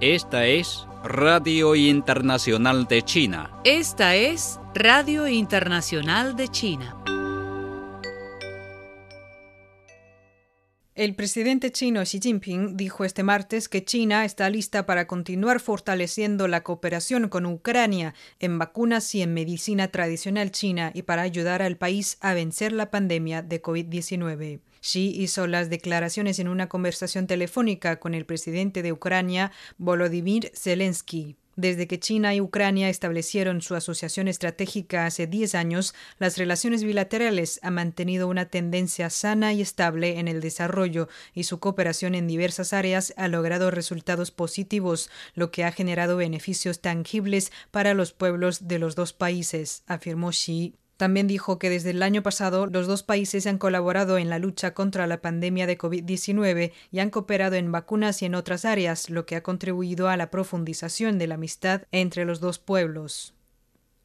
Esta es Radio Internacional de China. Esta es Radio Internacional de China. El presidente chino Xi Jinping dijo este martes que China está lista para continuar fortaleciendo la cooperación con Ucrania en vacunas y en medicina tradicional china y para ayudar al país a vencer la pandemia de COVID-19. Xi hizo las declaraciones en una conversación telefónica con el presidente de Ucrania, Volodymyr Zelensky. Desde que China y Ucrania establecieron su asociación estratégica hace 10 años, las relaciones bilaterales han mantenido una tendencia sana y estable en el desarrollo y su cooperación en diversas áreas ha logrado resultados positivos, lo que ha generado beneficios tangibles para los pueblos de los dos países, afirmó Xi. También dijo que desde el año pasado los dos países han colaborado en la lucha contra la pandemia de COVID-19 y han cooperado en vacunas y en otras áreas, lo que ha contribuido a la profundización de la amistad entre los dos pueblos.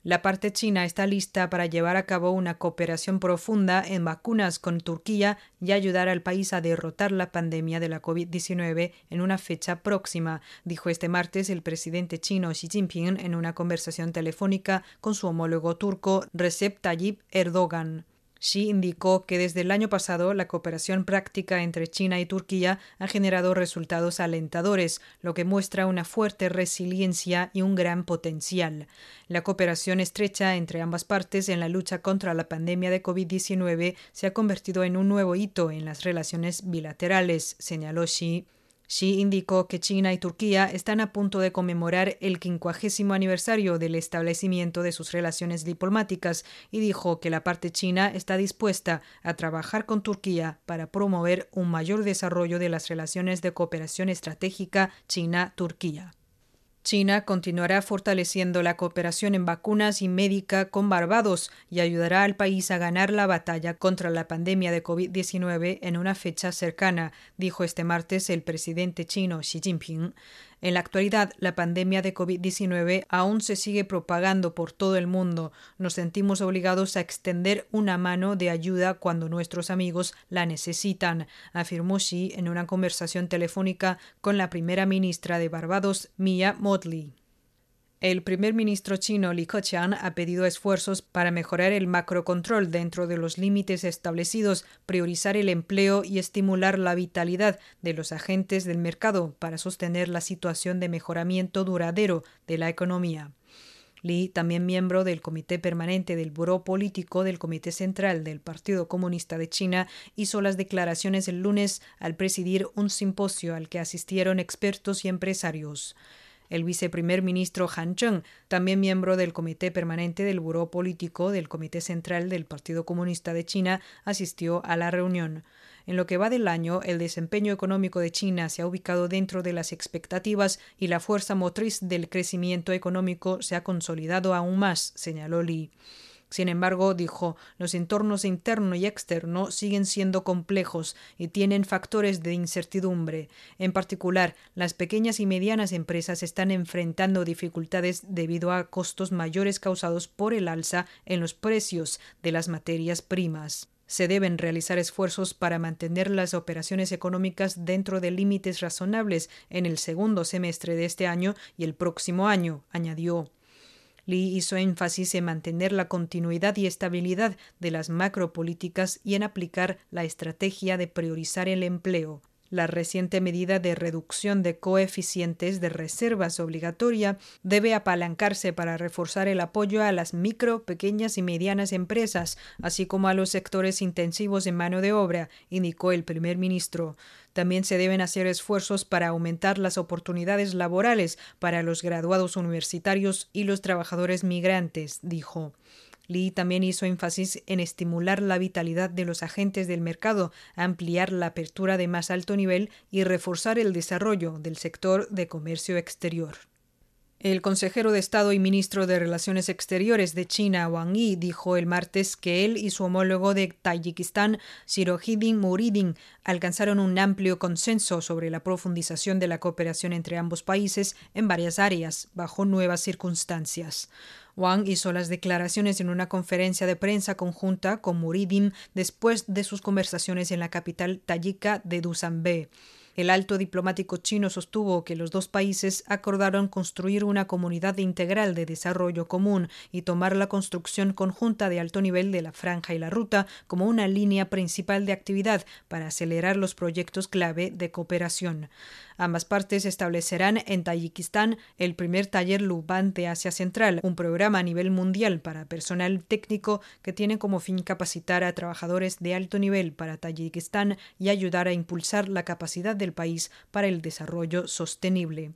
La parte china está lista para llevar a cabo una cooperación profunda en vacunas con Turquía y ayudar al país a derrotar la pandemia de la COVID-19 en una fecha próxima, dijo este martes el presidente chino Xi Jinping en una conversación telefónica con su homólogo turco Recep Tayyip Erdogan. Xi indicó que desde el año pasado la cooperación práctica entre China y Turquía ha generado resultados alentadores, lo que muestra una fuerte resiliencia y un gran potencial. La cooperación estrecha entre ambas partes en la lucha contra la pandemia de COVID-19 se ha convertido en un nuevo hito en las relaciones bilaterales, señaló Xi. Xi indicó que China y Turquía están a punto de conmemorar el quincuagésimo aniversario del establecimiento de sus relaciones diplomáticas y dijo que la parte china está dispuesta a trabajar con Turquía para promover un mayor desarrollo de las relaciones de cooperación estratégica China-Turquía. China continuará fortaleciendo la cooperación en vacunas y médica con Barbados y ayudará al país a ganar la batalla contra la pandemia de COVID-19 en una fecha cercana, dijo este martes el presidente chino Xi Jinping. En la actualidad, la pandemia de COVID-19 aún se sigue propagando por todo el mundo. Nos sentimos obligados a extender una mano de ayuda cuando nuestros amigos la necesitan, afirmó Xi en una conversación telefónica con la primera ministra de Barbados, Mia Motley. El primer ministro chino Li Keqiang ha pedido esfuerzos para mejorar el macrocontrol dentro de los límites establecidos, priorizar el empleo y estimular la vitalidad de los agentes del mercado para sostener la situación de mejoramiento duradero de la economía. Li, también miembro del Comité Permanente del Buró Político del Comité Central del Partido Comunista de China, hizo las declaraciones el lunes al presidir un simposio al que asistieron expertos y empresarios. El viceprimer ministro Han Zheng, también miembro del Comité Permanente del Buró Político del Comité Central del Partido Comunista de China, asistió a la reunión. En lo que va del año, el desempeño económico de China se ha ubicado dentro de las expectativas y la fuerza motriz del crecimiento económico se ha consolidado aún más, señaló Li. Sin embargo, dijo, los entornos interno y externo siguen siendo complejos y tienen factores de incertidumbre. En particular, las pequeñas y medianas empresas están enfrentando dificultades debido a costos mayores causados por el alza en los precios de las materias primas. Se deben realizar esfuerzos para mantener las operaciones económicas dentro de límites razonables en el segundo semestre de este año y el próximo año, añadió. Lee hizo énfasis en mantener la continuidad y estabilidad de las macropolíticas y en aplicar la estrategia de priorizar el empleo. La reciente medida de reducción de coeficientes de reservas obligatoria debe apalancarse para reforzar el apoyo a las micro, pequeñas y medianas empresas, así como a los sectores intensivos en mano de obra, indicó el primer ministro. También se deben hacer esfuerzos para aumentar las oportunidades laborales para los graduados universitarios y los trabajadores migrantes, dijo. Lee también hizo énfasis en estimular la vitalidad de los agentes del mercado, ampliar la apertura de más alto nivel y reforzar el desarrollo del sector de comercio exterior. El consejero de Estado y ministro de Relaciones Exteriores de China, Wang Yi, dijo el martes que él y su homólogo de Tayikistán, Sirohidin Muridin, alcanzaron un amplio consenso sobre la profundización de la cooperación entre ambos países en varias áreas, bajo nuevas circunstancias. Wang hizo las declaraciones en una conferencia de prensa conjunta con Muridim después de sus conversaciones en la capital tayika de Dushanbe. El alto diplomático chino sostuvo que los dos países acordaron construir una comunidad integral de desarrollo común y tomar la construcción conjunta de alto nivel de la franja y la ruta como una línea principal de actividad para acelerar los proyectos clave de cooperación. Ambas partes establecerán en Tayikistán el primer taller Luban de Asia Central, un programa a nivel mundial para personal técnico que tiene como fin capacitar a trabajadores de alto nivel para Tayikistán y ayudar a impulsar la capacidad del país para el desarrollo sostenible.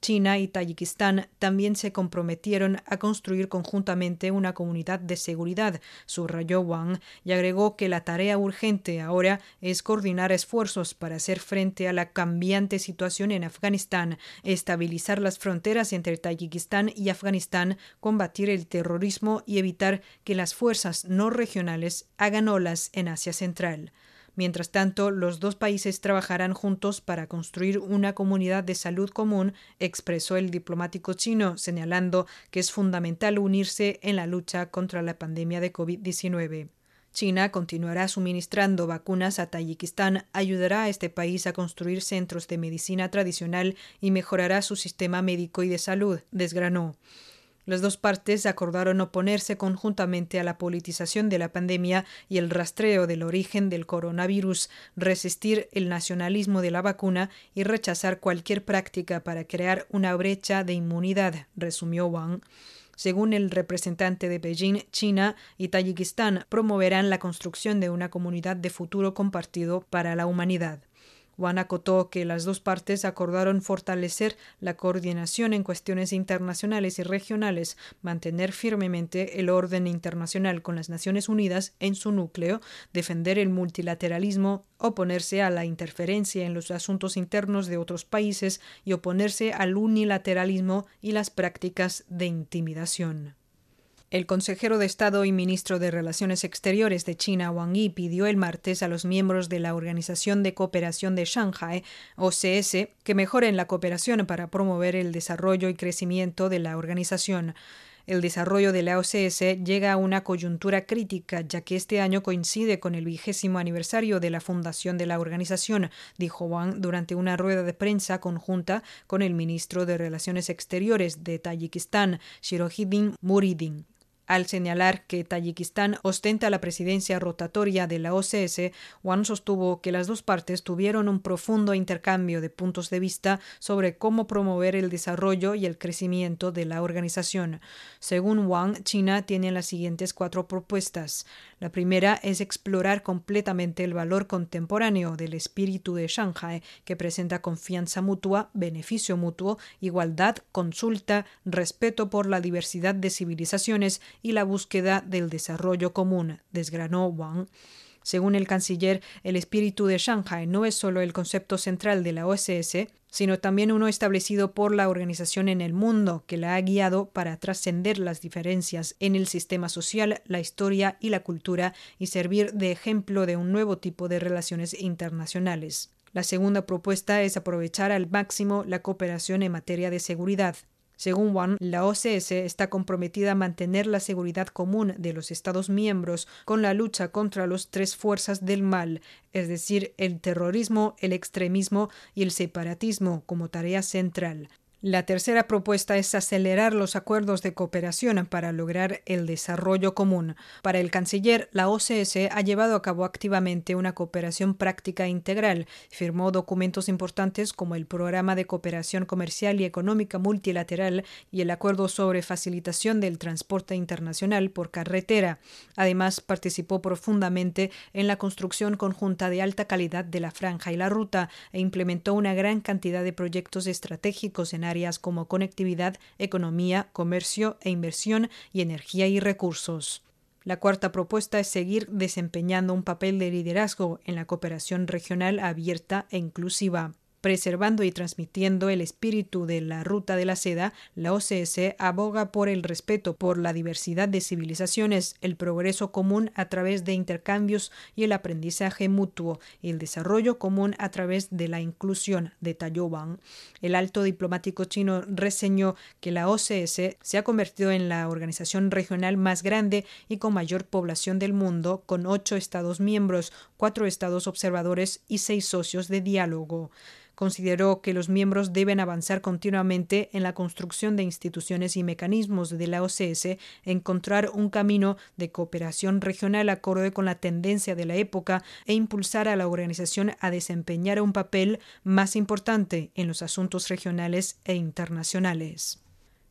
China y Tayikistán también se comprometieron a construir conjuntamente una comunidad de seguridad, subrayó Wang, y agregó que la tarea urgente ahora es coordinar esfuerzos para hacer frente a la cambiante situación en Afganistán, estabilizar las fronteras entre Tayikistán y Afganistán, combatir el terrorismo y evitar que las fuerzas no regionales hagan olas en Asia Central. Mientras tanto, los dos países trabajarán juntos para construir una comunidad de salud común, expresó el diplomático chino, señalando que es fundamental unirse en la lucha contra la pandemia de COVID-19. China continuará suministrando vacunas a Tayikistán, ayudará a este país a construir centros de medicina tradicional y mejorará su sistema médico y de salud, desgranó. Las dos partes acordaron oponerse conjuntamente a la politización de la pandemia y el rastreo del origen del coronavirus, resistir el nacionalismo de la vacuna y rechazar cualquier práctica para crear una brecha de inmunidad, resumió Wang. Según el representante de Beijing, China y Tayikistán promoverán la construcción de una comunidad de futuro compartido para la humanidad. Juan acotó que las dos partes acordaron fortalecer la coordinación en cuestiones internacionales y regionales, mantener firmemente el orden internacional con las Naciones Unidas en su núcleo, defender el multilateralismo, oponerse a la interferencia en los asuntos internos de otros países y oponerse al unilateralismo y las prácticas de intimidación. El consejero de Estado y ministro de Relaciones Exteriores de China, Wang Yi, pidió el martes a los miembros de la Organización de Cooperación de Shanghai, OCS, que mejoren la cooperación para promover el desarrollo y crecimiento de la organización. El desarrollo de la OCS llega a una coyuntura crítica, ya que este año coincide con el vigésimo aniversario de la fundación de la organización, dijo Wang durante una rueda de prensa conjunta con el ministro de Relaciones Exteriores de Tayikistán, Shirohidin Muridin. Al señalar que Tayikistán ostenta la presidencia rotatoria de la OCS, Wang sostuvo que las dos partes tuvieron un profundo intercambio de puntos de vista sobre cómo promover el desarrollo y el crecimiento de la organización. Según Wang, China tiene las siguientes cuatro propuestas. La primera es explorar completamente el valor contemporáneo del espíritu de Shanghai, que presenta confianza mutua, beneficio mutuo, igualdad, consulta, respeto por la diversidad de civilizaciones y la búsqueda del desarrollo común, desgranó Wang. Según el canciller, el espíritu de Shanghai no es solo el concepto central de la OSS, sino también uno establecido por la organización en el mundo, que la ha guiado para trascender las diferencias en el sistema social, la historia y la cultura y servir de ejemplo de un nuevo tipo de relaciones internacionales. La segunda propuesta es aprovechar al máximo la cooperación en materia de seguridad. Según Wang, la OCS está comprometida a mantener la seguridad común de los Estados miembros con la lucha contra las tres fuerzas del mal, es decir, el terrorismo, el extremismo y el separatismo como tarea central. La tercera propuesta es acelerar los acuerdos de cooperación para lograr el desarrollo común. Para el canciller, la OCS ha llevado a cabo activamente una cooperación práctica integral. Firmó documentos importantes como el Programa de Cooperación Comercial y Económica Multilateral y el Acuerdo sobre Facilitación del Transporte Internacional por Carretera. Además, participó profundamente en la construcción conjunta de alta calidad de la franja y la ruta e implementó una gran cantidad de proyectos estratégicos en áreas como conectividad, economía, comercio e inversión y energía y recursos. La cuarta propuesta es seguir desempeñando un papel de liderazgo en la cooperación regional abierta e inclusiva. Preservando y transmitiendo el espíritu de la Ruta de la Seda, la OCS aboga por el respeto por la diversidad de civilizaciones, el progreso común a través de intercambios y el aprendizaje mutuo, y el desarrollo común a través de la inclusión, de Wang. El alto diplomático chino reseñó que la OCS se ha convertido en la organización regional más grande y con mayor población del mundo, con ocho Estados miembros, cuatro Estados observadores y seis socios de diálogo consideró que los miembros deben avanzar continuamente en la construcción de instituciones y mecanismos de la OCS, encontrar un camino de cooperación regional acorde con la tendencia de la época e impulsar a la organización a desempeñar un papel más importante en los asuntos regionales e internacionales.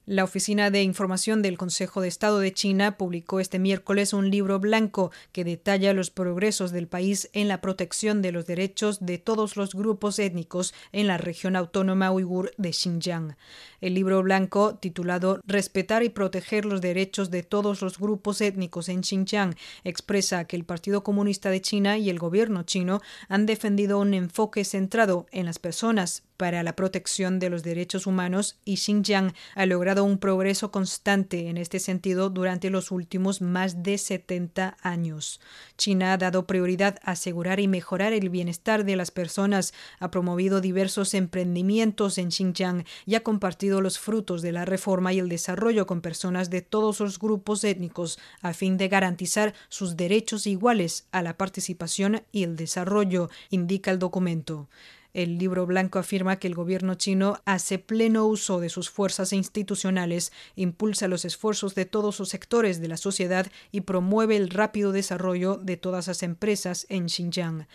La Oficina de Información del Consejo de Estado de China publicó este miércoles un libro blanco que detalla los progresos del país en la protección de los derechos de todos los grupos étnicos en la región autónoma uigur de Xinjiang. El libro blanco, titulado Respetar y proteger los derechos de todos los grupos étnicos en Xinjiang, expresa que el Partido Comunista de China y el gobierno chino han defendido un enfoque centrado en las personas para la protección de los derechos humanos y Xinjiang ha logrado un progreso constante en este sentido durante los últimos más de 70 años. China ha dado prioridad a asegurar y mejorar el bienestar de las personas, ha promovido diversos emprendimientos en Xinjiang y ha compartido los frutos de la reforma y el desarrollo con personas de todos los grupos étnicos a fin de garantizar sus derechos iguales a la participación y el desarrollo, indica el documento. El libro blanco afirma que el gobierno chino hace pleno uso de sus fuerzas institucionales, impulsa los esfuerzos de todos los sectores de la sociedad y promueve el rápido desarrollo de todas las empresas en Xinjiang.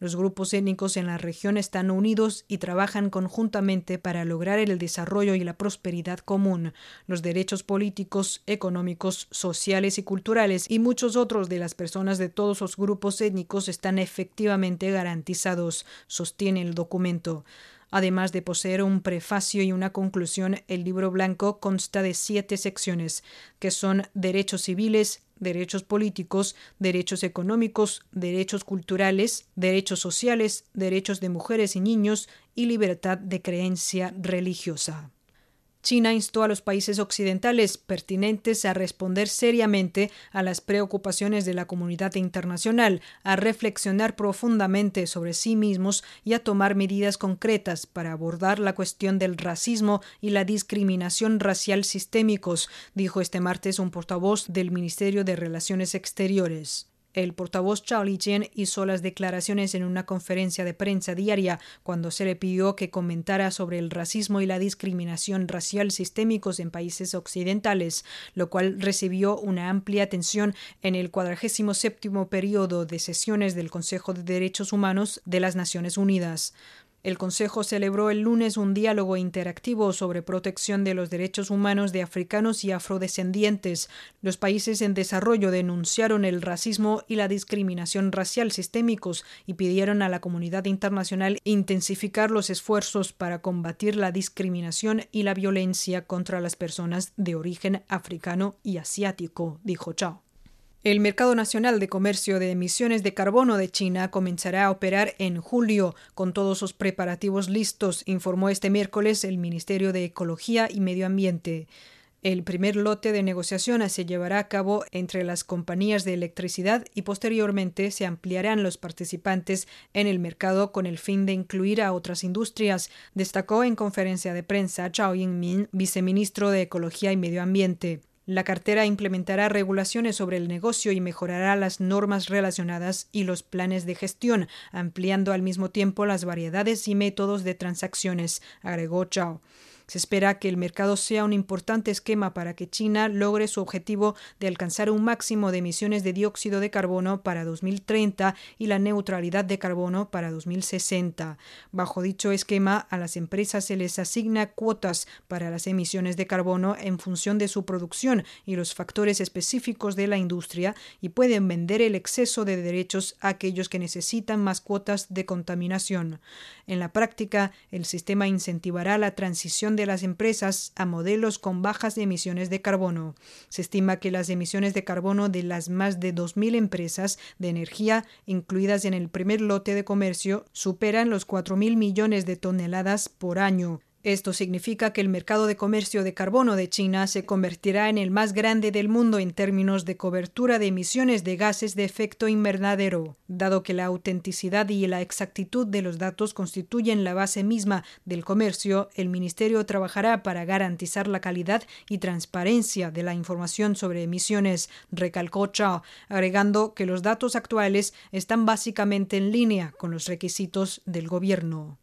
Los grupos étnicos en la región están unidos y trabajan conjuntamente para lograr el desarrollo y la prosperidad común. Los derechos políticos, económicos, sociales y culturales y muchos otros de las personas de todos los grupos étnicos están efectivamente garantizados, sostiene el documento. Además de poseer un prefacio y una conclusión, el libro blanco consta de siete secciones, que son derechos civiles, derechos políticos, derechos económicos, derechos culturales, derechos sociales, derechos de mujeres y niños y libertad de creencia religiosa. China instó a los países occidentales pertinentes a responder seriamente a las preocupaciones de la comunidad internacional, a reflexionar profundamente sobre sí mismos y a tomar medidas concretas para abordar la cuestión del racismo y la discriminación racial sistémicos, dijo este martes un portavoz del Ministerio de Relaciones Exteriores. El portavoz Chao Lijian hizo las declaraciones en una conferencia de prensa diaria cuando se le pidió que comentara sobre el racismo y la discriminación racial sistémicos en países occidentales, lo cual recibió una amplia atención en el 47 periodo de sesiones del Consejo de Derechos Humanos de las Naciones Unidas. El Consejo celebró el lunes un diálogo interactivo sobre protección de los derechos humanos de africanos y afrodescendientes. Los países en desarrollo denunciaron el racismo y la discriminación racial sistémicos y pidieron a la comunidad internacional intensificar los esfuerzos para combatir la discriminación y la violencia contra las personas de origen africano y asiático, dijo Chao. El Mercado Nacional de Comercio de Emisiones de Carbono de China comenzará a operar en julio con todos sus preparativos listos, informó este miércoles el Ministerio de Ecología y Medio Ambiente. El primer lote de negociación se llevará a cabo entre las compañías de electricidad y posteriormente se ampliarán los participantes en el mercado con el fin de incluir a otras industrias, destacó en conferencia de prensa Chao Yingmin, viceministro de Ecología y Medio Ambiente. La cartera implementará regulaciones sobre el negocio y mejorará las normas relacionadas y los planes de gestión, ampliando al mismo tiempo las variedades y métodos de transacciones, agregó Chao. Se espera que el mercado sea un importante esquema para que China logre su objetivo de alcanzar un máximo de emisiones de dióxido de carbono para 2030 y la neutralidad de carbono para 2060. Bajo dicho esquema, a las empresas se les asigna cuotas para las emisiones de carbono en función de su producción y los factores específicos de la industria y pueden vender el exceso de derechos a aquellos que necesitan más cuotas de contaminación. En la práctica, el sistema incentivará la transición de las empresas a modelos con bajas emisiones de carbono. Se estima que las emisiones de carbono de las más de 2.000 empresas de energía incluidas en el primer lote de comercio superan los 4.000 millones de toneladas por año. Esto significa que el mercado de comercio de carbono de China se convertirá en el más grande del mundo en términos de cobertura de emisiones de gases de efecto invernadero. Dado que la autenticidad y la exactitud de los datos constituyen la base misma del comercio, el Ministerio trabajará para garantizar la calidad y transparencia de la información sobre emisiones, recalcó Chao, agregando que los datos actuales están básicamente en línea con los requisitos del gobierno.